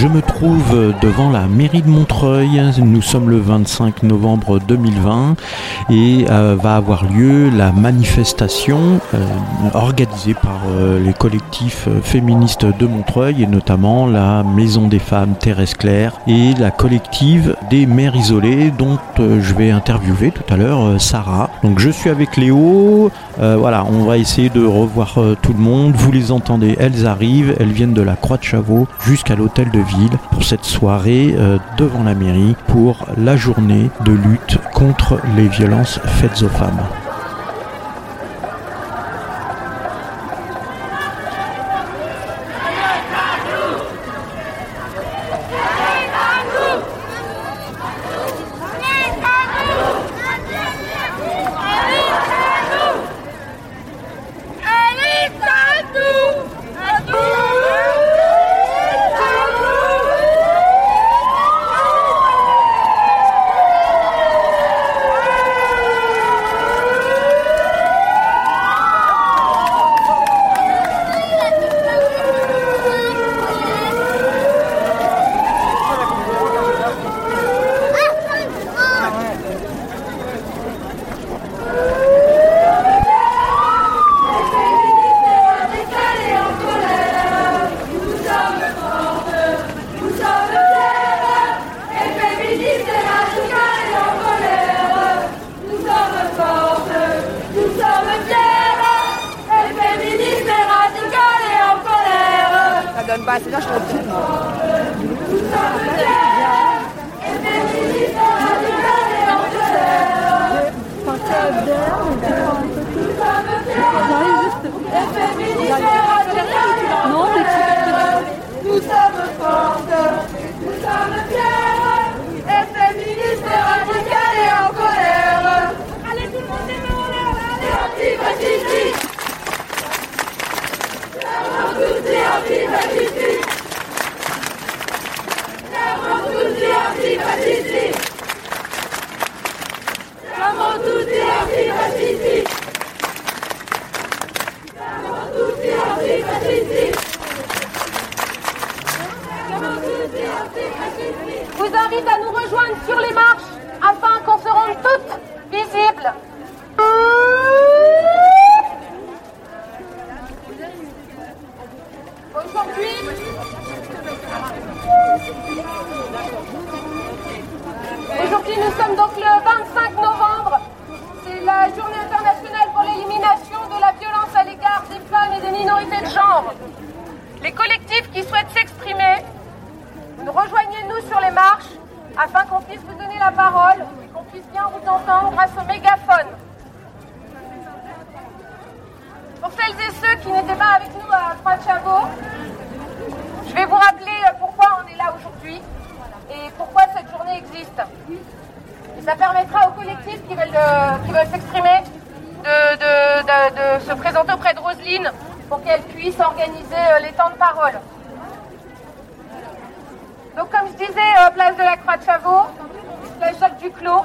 Je me trouve devant la mairie de Montreuil. Nous sommes le 25 novembre 2020 et euh, va avoir lieu la manifestation euh, organisée par euh, les collectifs féministes de Montreuil et notamment la Maison des femmes Thérèse Claire et la collective des mères isolées dont je vais interviewer tout à l'heure Sarah. Donc je suis avec Léo. Voilà, on va essayer de revoir tout le monde. Vous les entendez, elles arrivent, elles viennent de la Croix de Chavaux jusqu'à l'hôtel de ville pour cette soirée devant la mairie pour la journée de lutte contre les violences faites aux femmes. puisse bien vous entendre grâce au mégaphone. Pour celles et ceux qui n'étaient pas avec nous euh, à Franciago, je vais vous rappeler euh, pourquoi on est là aujourd'hui et pourquoi cette journée existe. Et ça permettra aux collectifs qui veulent, euh, veulent s'exprimer de, de, de, se présenter auprès de Roselyne pour qu'elle puisse organiser les temps de parole. Donc comme je disais, place de la Croix de Chavaux, Jacques Duclos,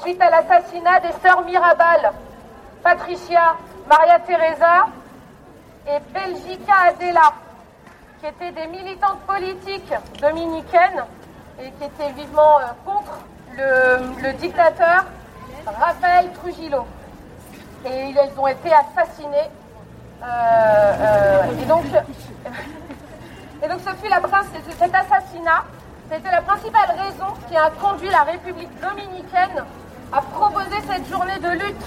suite à l'assassinat des sœurs Mirabal, Patricia, Maria Teresa et Belgica Adela, qui étaient des militantes politiques dominicaines et qui étaient vivement euh, contre le, dictateur Rafael Trujillo. Et ils ont été assassinés. Euh, euh, et, donc, ce fut la, cet assassinat c'était la principale raison qui a conduit la République dominicaine à proposer cette journée de lutte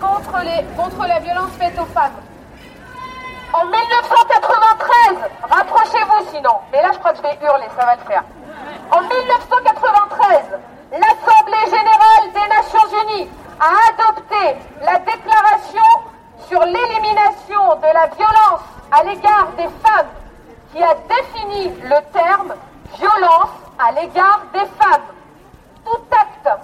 contre, la violence faite aux femmes. En 1993, rapprochez-vous sinon, mais là je crois que je vais hurler, ça va le faire. En 1993, l'Assemblée a adopté la déclaration sur l'élimination de la violence à l'égard des femmes qui a défini le terme violence à l'égard des femmes. Tout acte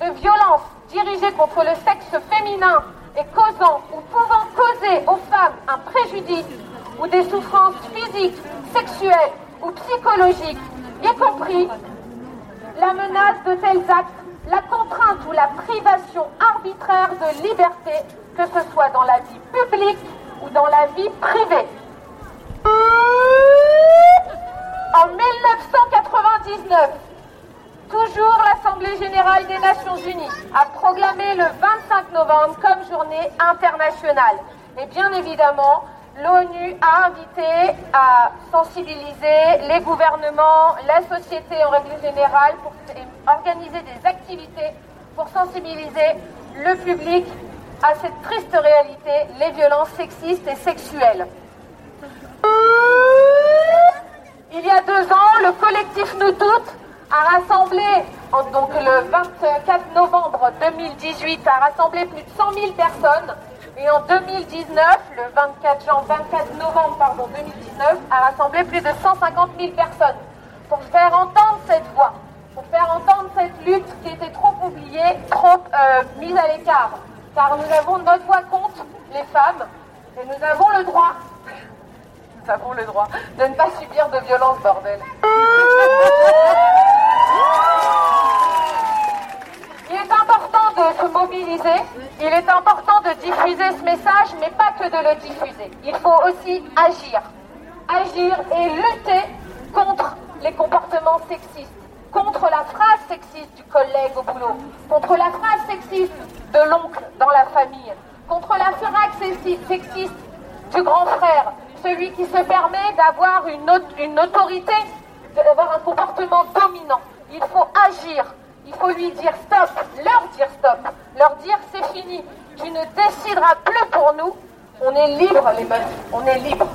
de violence dirigé contre le sexe féminin et causant ou pouvant causer aux femmes un préjudice ou des souffrances physiques, sexuelles ou psychologiques, y compris la menace de tels actes la contrainte ou la privation arbitraire de liberté, que ce soit dans la vie publique ou dans la vie privée. En 1999, toujours l'Assemblée générale des Nations unies a proclamé le 25 novembre comme journée internationale. Et bien évidemment, l'ONU a invité à sensibiliser les gouvernements, la société en règle générale, pour organiser des activités pour sensibiliser le public à cette triste réalité, les violences sexistes et sexuelles. Il y a deux ans, le collectif Nous Toutes a rassemblé, donc le 24 novembre 2018, a rassemblé plus de 100 000 personnes. Et en 2019, le 24, 24 novembre pardon, 2019, a rassemblé plus de 150 000 personnes pour faire entendre cette voix, pour faire entendre cette lutte qui était trop oubliée, trop euh, mise à l'écart. Car nous avons notre voix contre les femmes et nous avons le droit nous avons le droit de ne pas subir de violence, bordel. Il est se mobiliser, il est important de diffuser ce message, mais pas que de le diffuser. Il faut aussi agir. Agir et lutter contre les comportements sexistes, contre la phrase sexiste du collègue au boulot, contre la phrase sexiste de l'oncle dans la famille, contre la phrase sexiste du grand frère, celui qui se permet d'avoir une autorité, d'avoir un comportement dominant. Il faut agir. Il faut lui dire stop, leur dire stop, leur dire c'est fini. Tu ne décideras plus pour nous. On est libre, les meufs. On est libre.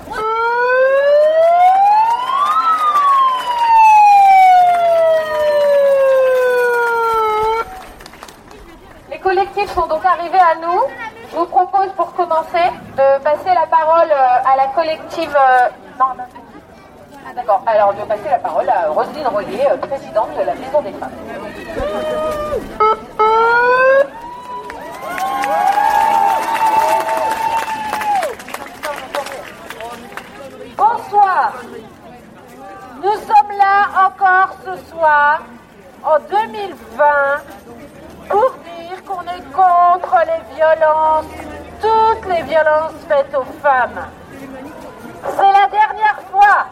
Les collectifs sont donc arrivés à nous. Je vous propose pour commencer de passer la parole euh, à la collective. Euh, d'accord. Alors, de passer la parole à Roselyne Rollier, euh, présidente de la Maison des Femmes. Bonsoir. Nous sommes là encore ce soir, en 2020, pour dire qu'on est contre les violences, toutes les violences faites aux femmes. C'est la dernière fois.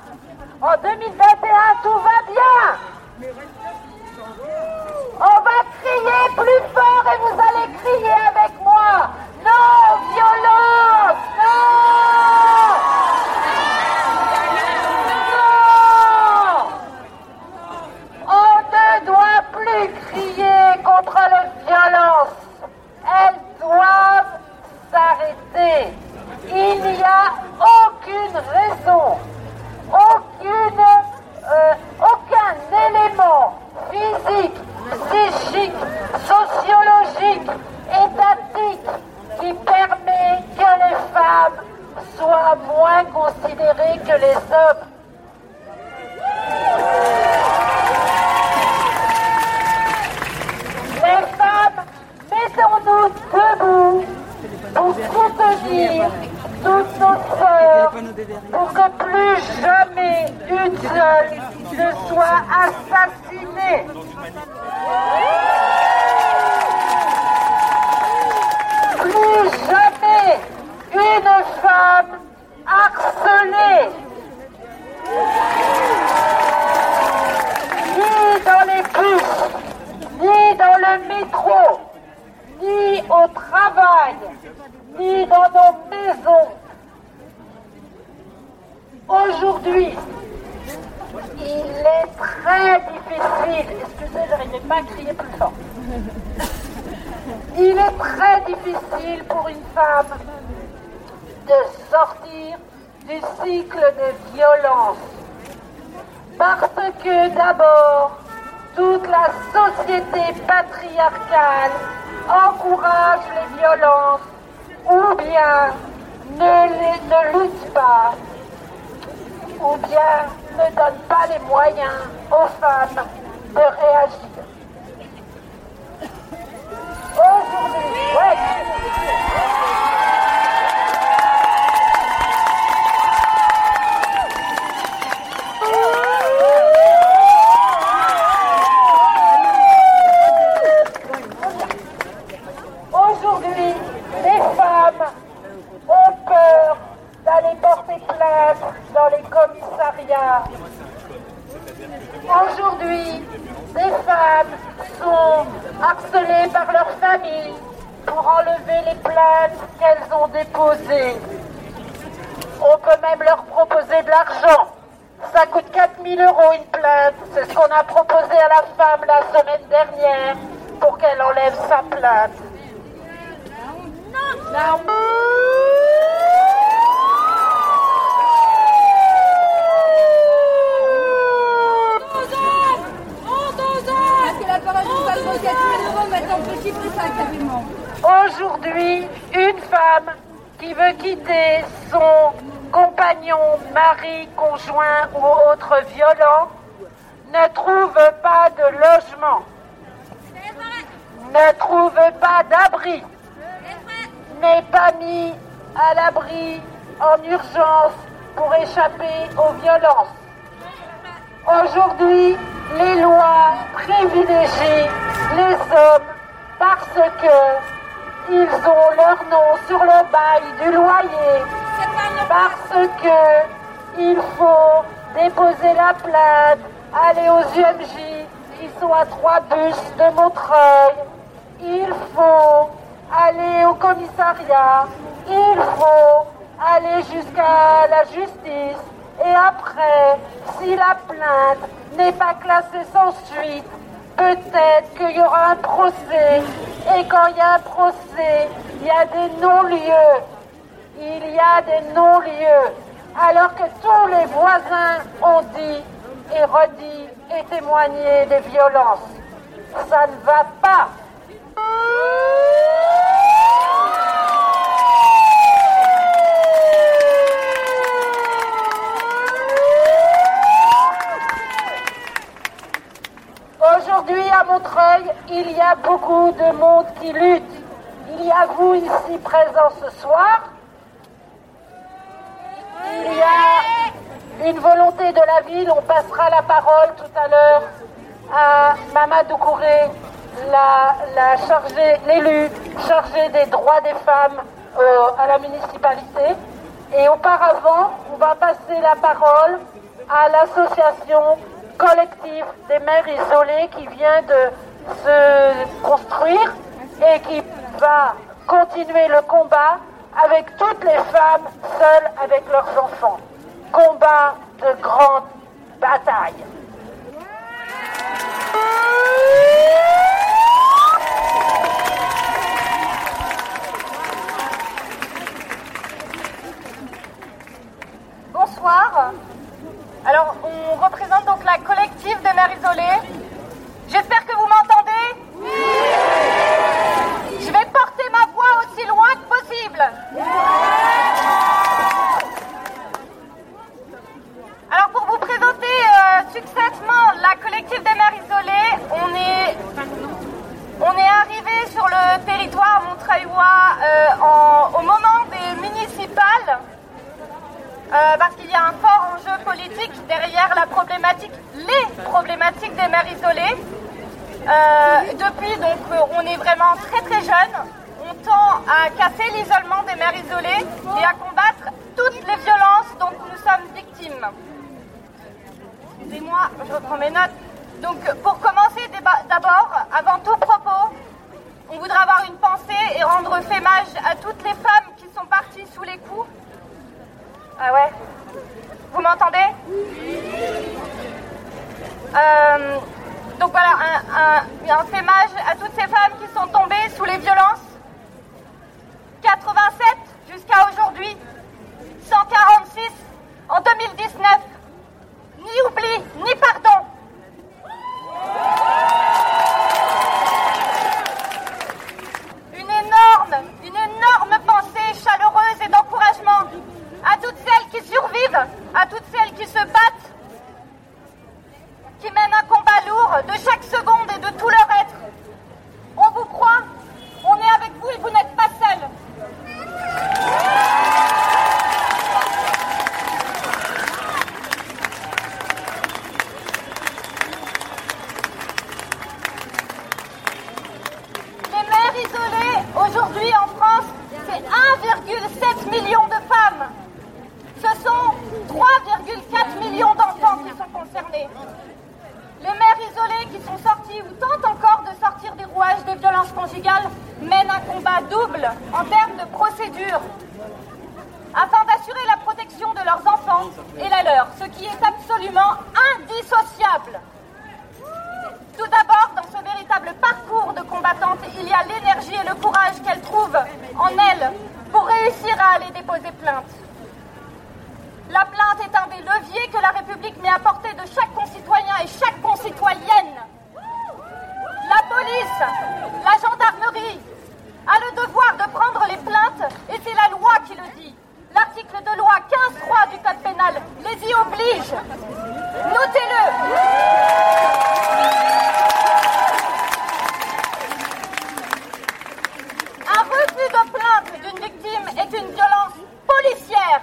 En 2021, tout va bien. On va crier plus fort et vous allez crier avec moi. Non, violence, non. Non. On ne doit plus crier contre les violences. Elles doivent s'arrêter. Il n'y a aucune raison, aucune, euh, aucun élément physique, psychique, sociologique, étatique qui permet que les femmes soient moins considérées que les hommes. Les femmes, mettons-nous debout pour soutenir toutes nos sœurs, pour que plus jamais une seule ne soit assassinée. Plus jamais une femme harcelée. Ni dans les bus, métro, ni au travail, ni dans nos maisons. Aujourd'hui, il est très difficile, excusez, j'arrivais pas à crier plus fort. Il est très difficile pour une femme de sortir du cycle de violence. Parce que d'abord, toute la société patriarcale encourage les violences ou bien ne, les, ne lutte pas, ou bien ne donne pas les moyens aux femmes de réagir les femmes ont peur d'aller porter plainte dans les commissariats. Aujourd'hui, des femmes sont harcelées par leur famille pour enlever les plaintes qu'elles ont déposées. On peut même leur proposer de l'argent. Ça coûte 4000 euros une plainte. C'est ce qu'on a proposé à la femme la semaine dernière pour qu'elle enlève sa plainte. Aujourd'hui, une femme qui veut quitter son compagnon, mari, conjoint ou autre violent ne trouve pas de logement, ne trouve pas d'abri, n'est pas mis à l'abri en urgence pour échapper aux violences. Aujourd'hui, les lois privilégient les hommes parce que ils ont leur nom sur le bail du loyer, parce que il faut déposer la plainte, aller aux UMJ qui sont à trois bus de Montreuil, il faut aller au commissariat, il faut aller jusqu'à la justice et après, si la plainte n'est pas classée sans suite, peut-être qu'il y aura un procès. Et quand il y a un procès, il y a des non-lieux. Il y a des non-lieux. Alors que tous les voisins ont dit et redit et témoigné des violences. Ça ne va pas. Aujourd'hui à Montreuil, il y a beaucoup de monde qui lutte. Il y a vous ici présents ce soir. Il y a une volonté de la ville. On passera la parole tout à l'heure à Mamadou Kouré, la, chargée, l'élu chargé des droits des femmes euh, à la municipalité. Et auparavant, on va passer la parole à l'association collective des mères isolées qui vient de se construire et qui va continuer le combat avec toutes les femmes seules avec leurs enfants. Combat de grande bataille. Alors, on représente donc la collective des mères isolées. Afin d'assurer la protection de leurs enfants et la leur, ce qui est absolument indissociable. Tout d'abord, dans ce véritable parcours de combattante, il y a l'énergie et le courage qu'elles trouvent en elles pour réussir à aller déposer plainte. La plainte est un des leviers que la République met à portée de chaque concitoyen et chaque concitoyenne. La police, la gendarmerie a le devoir de prendre les plaintes et c'est la loi qui le dit. L'article de loi 15.3 du Code pénal les y oblige. Notez-le. Un refus de plainte d'une victime est une violence policière.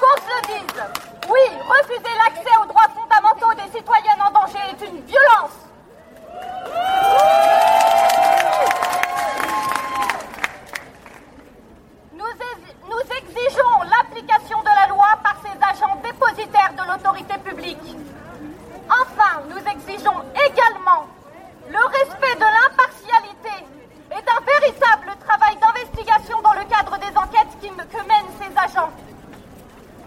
Qu'on se le dise, oui, refuser l'accès aux droits fondamentaux des citoyennes en danger est une violence. Nous, ex- nous exigeons l'application de la loi par ses agents dépositaires de l'autorité publique. Enfin, nous exigeons également le respect de l'impartialité et d'un véritable travail d'investigation dans le cadre des enquêtes que mènent ces agents.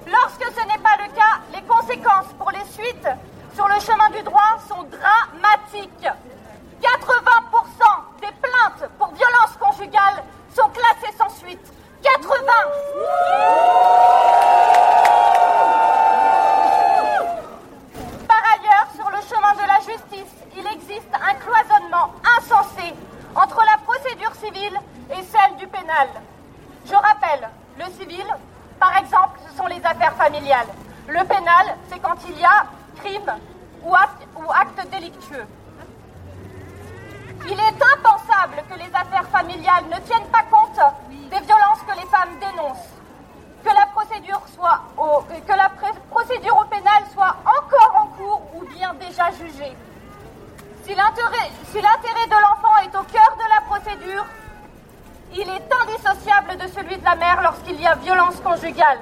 Lorsque ce n'est pas le cas, les conséquences pour les suites sur le chemin du droit sont dramatiques. 80% des plaintes pour violences conjugales sont classées sans suite. 80 Par ailleurs, sur le chemin de la justice, il existe un cloisonnement insensé entre la procédure civile et celle du pénal. Je rappelle, le civil, par exemple, ce sont les Le pénal, c'est quand il y a crime ou acte, délictueux. Il est impensable que les affaires familiales ne tiennent pas compte des violences que les femmes dénoncent. Que la procédure soit au, pénal soit encore en cours ou bien déjà jugée. Si l'intérêt de l'enfant est au cœur de la procédure, il est indissociable de celui de la mère lorsqu'il y a violence conjugale.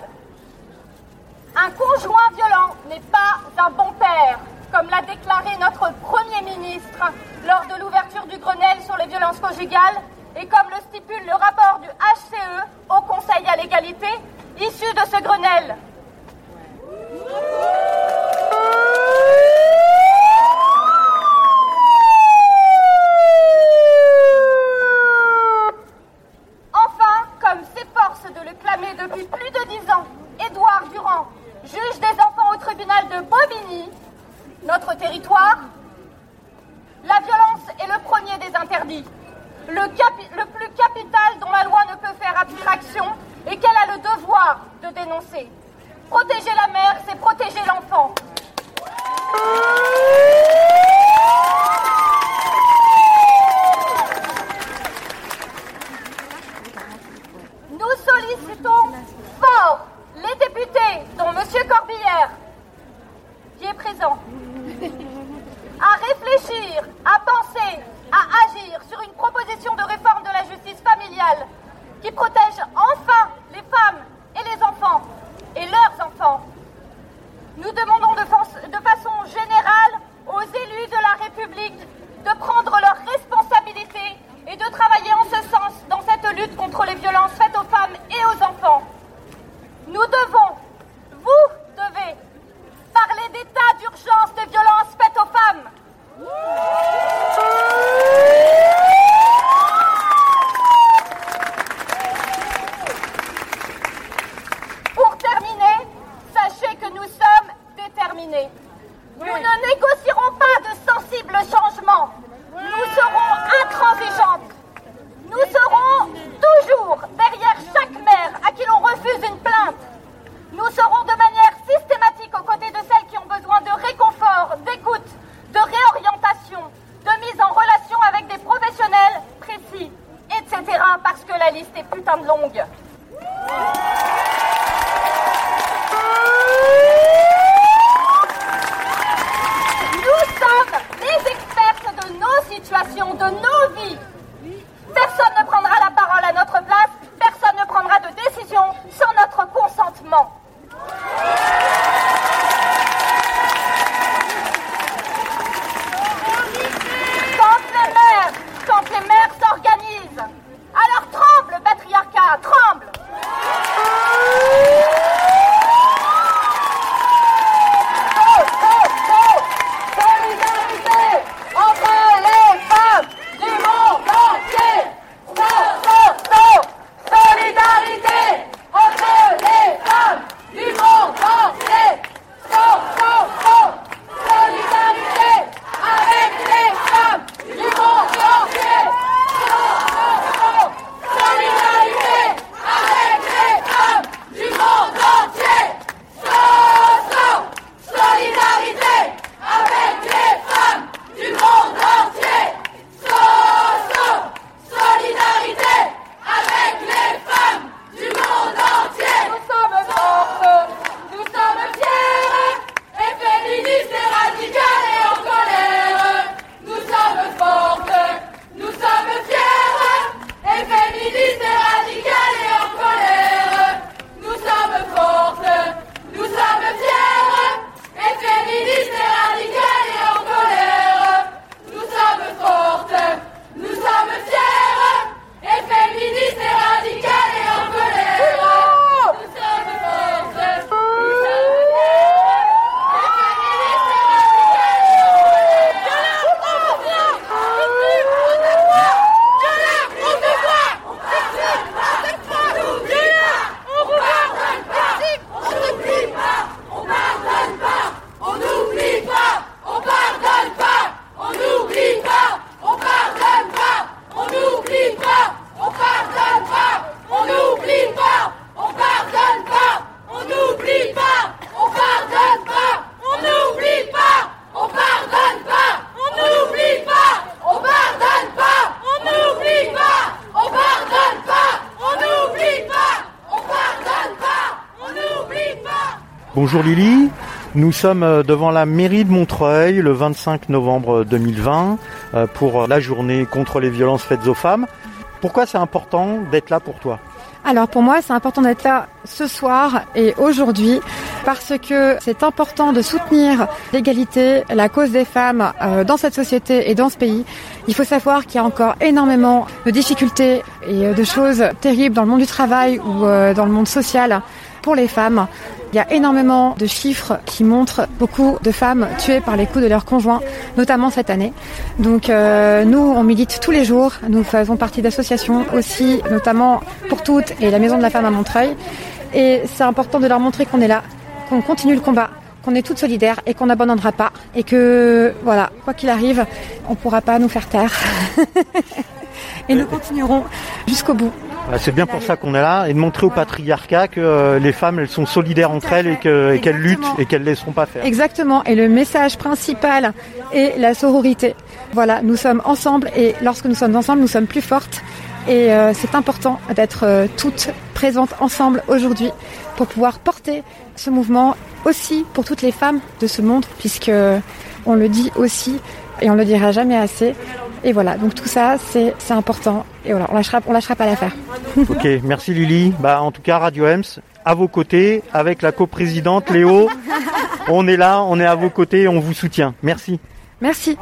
Un conjoint violent n'est pas un bon père, comme l'a déclaré notre Premier ministre lors de l'ouverture du Grenelle sur les violences conjugales et comme le stipule le rapport du HCE au Conseil à l'égalité issu de ce Grenelle. Bonjour Lily, nous sommes euh, devant la mairie de Montreuil le 25 novembre 2020 euh, pour la journée contre les violences faites aux femmes. Pourquoi c'est important d'être là pour toi? Alors pour moi, c'est important d'être là ce soir et aujourd'hui parce que c'est important de soutenir l'égalité, la cause des femmes euh, dans cette société et dans ce pays. Il faut savoir qu'il y a encore énormément de difficultés et de choses terribles dans le monde du travail ou dans le monde social pour les femmes. Il y a énormément de chiffres qui montrent beaucoup de femmes tuées par les coups de leurs conjoints, notamment cette année. Donc euh, nous, on milite tous les jours. Nous faisons partie d'associations aussi, notamment pour toutes et la Maison de la Femme à Montreuil. Et c'est important de leur montrer qu'on est là, qu'on continue le combat, qu'on est toutes solidaires et qu'on n'abandonnera pas. Et que, voilà, quoi qu'il arrive, on ne pourra pas nous faire taire. et nous continuerons jusqu'au bout. Bah, c'est bien pour ça qu'on est là et de montrer au patriarcat que euh, les femmes elles sont solidaires entre elles et qu'elles luttent et qu'elles ne laisseront pas faire. Exactement. Et le message principal est la sororité. Voilà, nous sommes ensemble et lorsque nous sommes ensemble, nous sommes plus fortes. Et euh, c'est important d'être euh, toutes présentes ensemble aujourd'hui pour pouvoir porter ce mouvement aussi pour toutes les femmes de ce monde, puisque on le dit aussi et on le dira jamais assez. Et voilà, donc tout ça, c'est important. Et voilà, on lâchera, on lâchera pas l'affaire. ok, merci Lily. Bah, en tout cas, Radio Ems, à vos côtés, avec la coprésidente Léo. on est là, on est à vos côtés, on vous soutient. Merci. Merci.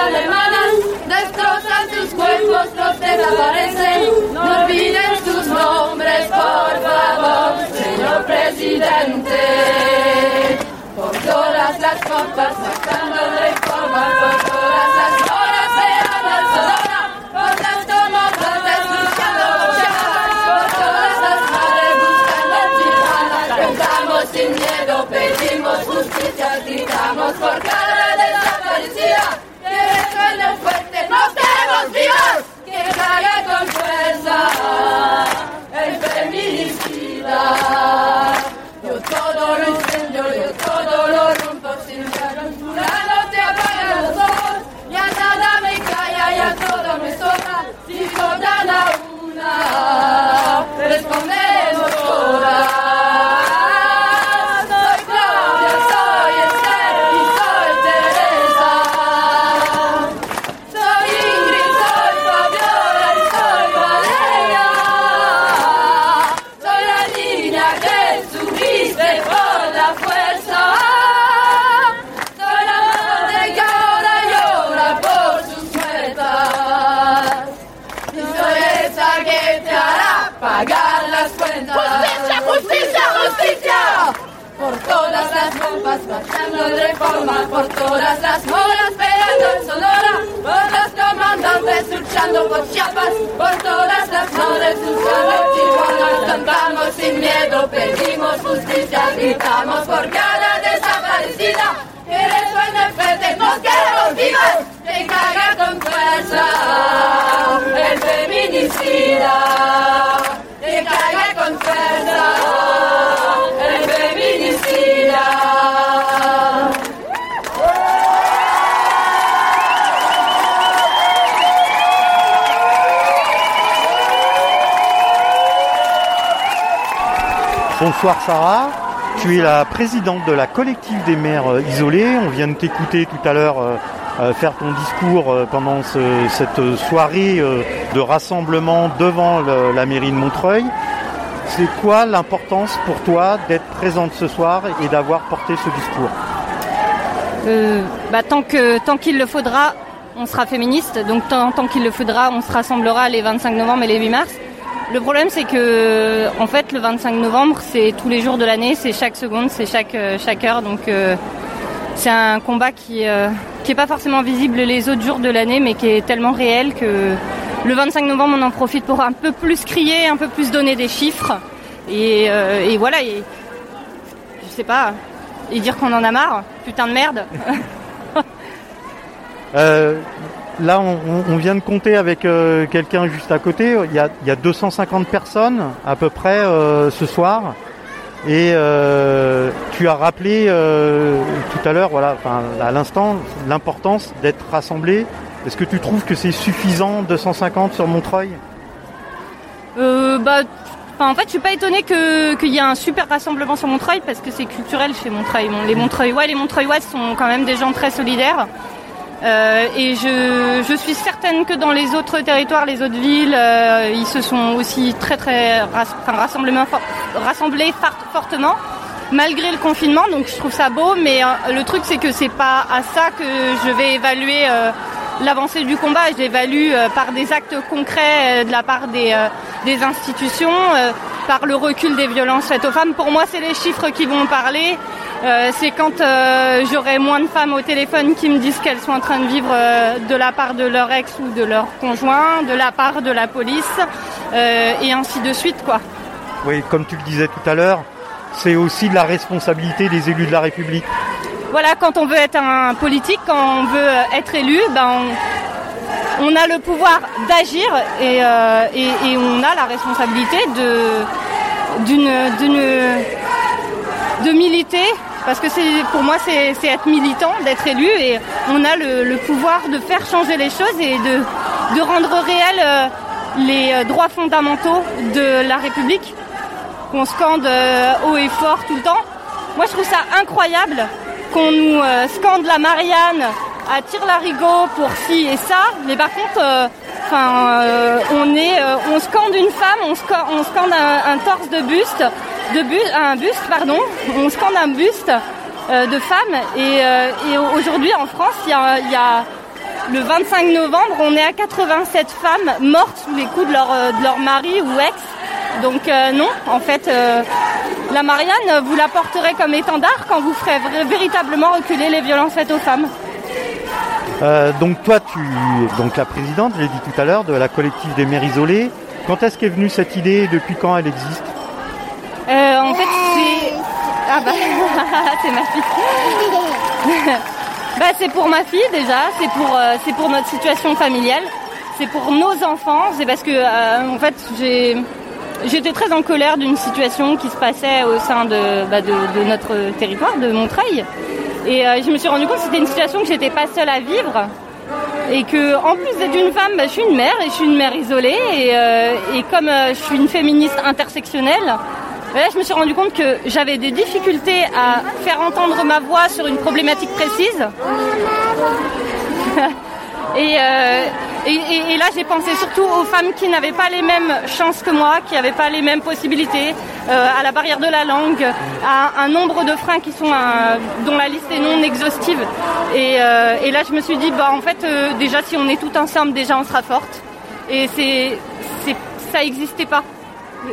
Matan alemanas, destrozan sus cuerpos, los desaparecen. No olviden sus nombres, por favor, señor presidente. Por todas las copas, sacando reforma, por todas las horas Ana Sonora, por las tomatas luchando por todas las madres buscando Tijuana. Cantamos sin miedo, pedimos justicia, gritamos por cada que salga con fuerza el feminicida. Bonsoir Sarah, tu es la présidente de la collective des maires euh, isolés. On vient de t'écouter tout à l'heure euh, euh, faire ton discours pendant cette soirée de rassemblement devant la mairie de Montreuil. C'est quoi l'importance pour toi d'être présente ce soir et d'avoir porté ce discours? Bah, Tant qu'il tant le faudra, on sera féministe. Donc tant, tant qu'il le faudra, on se rassemblera les 25 novembre et les 8 mars. Le problème, c'est que, en fait, le 25 novembre, c'est tous les jours de l'année, c'est chaque seconde, c'est chaque, euh, chaque heure. Donc, euh, c'est un combat qui euh, qui est pas forcément visible les autres jours de l'année, mais qui est tellement réel que le 25 novembre, on en profite pour un peu plus crier, un peu plus donner des chiffres. Et, et voilà, et, je sais pas, et dire qu'on en a marre, putain de merde. là, on, vient de compter avec euh, quelqu'un juste à côté. Il y, a, il y, 250 personnes à peu près euh, ce soir. Et euh, tu as rappelé tout à l'heure, voilà, à l'instant, l'importance d'être rassemblé. Est-ce que tu trouves que c'est suffisant 250 sur Montreuil? Bah, en fait, je suis pas étonnée qu'il y ait un super rassemblement sur Montreuil parce que c'est culturel chez Montreuil. les Montreuillois, les sont quand même des gens très solidaires. Euh, et je, suis certaine que dans les autres territoires, les autres villes, euh, ils se sont aussi très très rassemblés fortement malgré le confinement. Donc je trouve ça beau, mais euh, le truc c'est que c'est pas à ça que je vais évaluer l'avancée du combat. Je l'évalue par des actes concrets de la part des, des institutions, par le recul des violences faites aux femmes. Pour moi, c'est les chiffres qui vont parler. Euh, c'est quand euh, j'aurai moins de femmes au téléphone qui me disent qu'elles sont en train de vivre euh, de la part de leur ex ou de leur conjoint, de la part de la police, et ainsi de suite, quoi. Oui, comme tu le disais tout à l'heure, c'est aussi de la responsabilité des élus de la République. Voilà, quand on veut être un politique, quand on veut être élu, ben on, a le pouvoir d'agir et, et, on a la responsabilité de d'une de militer parce que pour moi c'est être militant, d'être élu et on a le, pouvoir de faire changer les choses et de, de rendre réels euh, les euh, droits fondamentaux de la République qu'on scande euh, haut et fort tout le temps. Moi je trouve ça incroyable qu'on nous scande la Marianne à tire-larigot pour ci et ça, mais par contre enfin on est on scande une femme, on scande, un, torse de buste de buste, un buste, pardon. On scande un buste euh, de femmes. Et, euh, aujourd'hui en France, il y a, le 25 novembre, on est à 87 femmes mortes sous les coups de leur, euh, de leur mari ou ex. Donc non, en fait, la Marianne, vous la porterez comme étendard quand vous ferez véritablement reculer les violences faites aux femmes. Donc toi, tu donc la présidente, je l'ai dit tout à l'heure, de la collective des mères isolées. Quand est-ce qu'est venue cette idée et depuis quand elle existe euh, en fait, c'est. Ah bah, c'est ma fille. bah, c'est pour ma fille déjà, c'est pour, euh, pour notre situation familiale, c'est pour nos enfants, c'est parce que, euh, en fait, j'ai. J'étais très en colère d'une situation qui se passait au sein de, bah, de, notre territoire, de Montreuil. Et je me suis rendu compte que c'était une situation que j'étais pas seule à vivre. Et que, en plus d'être une femme, bah, je suis une mère et je suis une mère isolée. Et, et comme je suis une féministe intersectionnelle, là, je me suis rendu compte que j'avais des difficultés à faire entendre ma voix sur une problématique précise. Euh, et, là, j'ai pensé surtout aux femmes qui n'avaient pas les mêmes chances que moi, qui n'avaient pas les mêmes possibilités, euh, à la barrière de la langue, à un nombre de freins qui sont dont la liste est non exhaustive. Et, euh, et, là, je me suis dit, bah en fait, déjà, si on est tout ensemble, déjà, on sera forte. Et c'est, ça n'existait pas.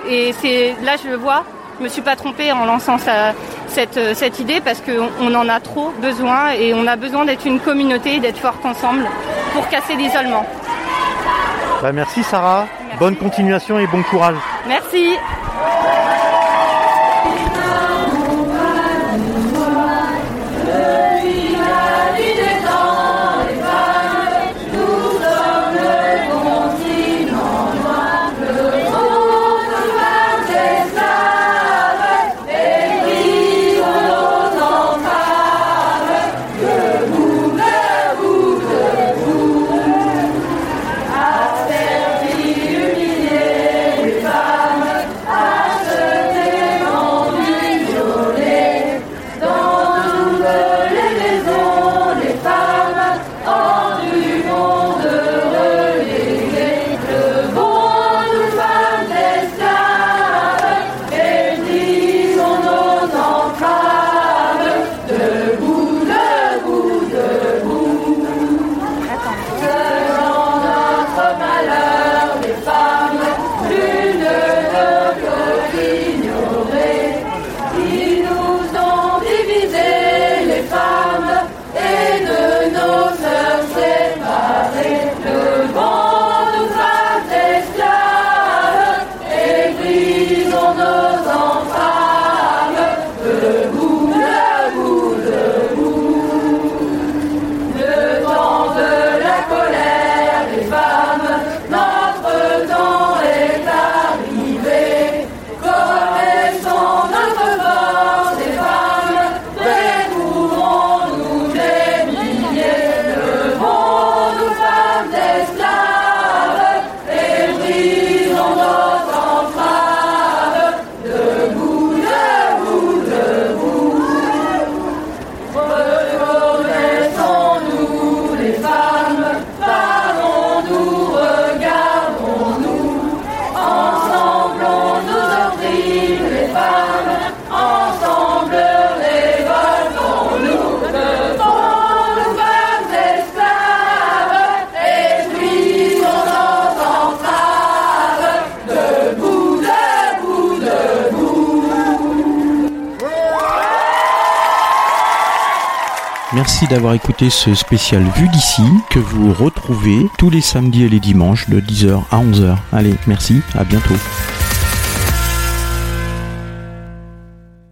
Et c'est là je le vois, je me suis pas trompée en lançant cette, cette idée parce qu'on en a trop besoin et on a besoin d'être une communauté, d'être forte ensemble pour casser l'isolement. Bah, merci Sarah, bonne continuation et bon courage. Merci. Merci d'avoir écouté ce spécial Vue d'ici que vous retrouvez tous les samedis et les dimanches de 10h à 11h. Allez, merci, à bientôt.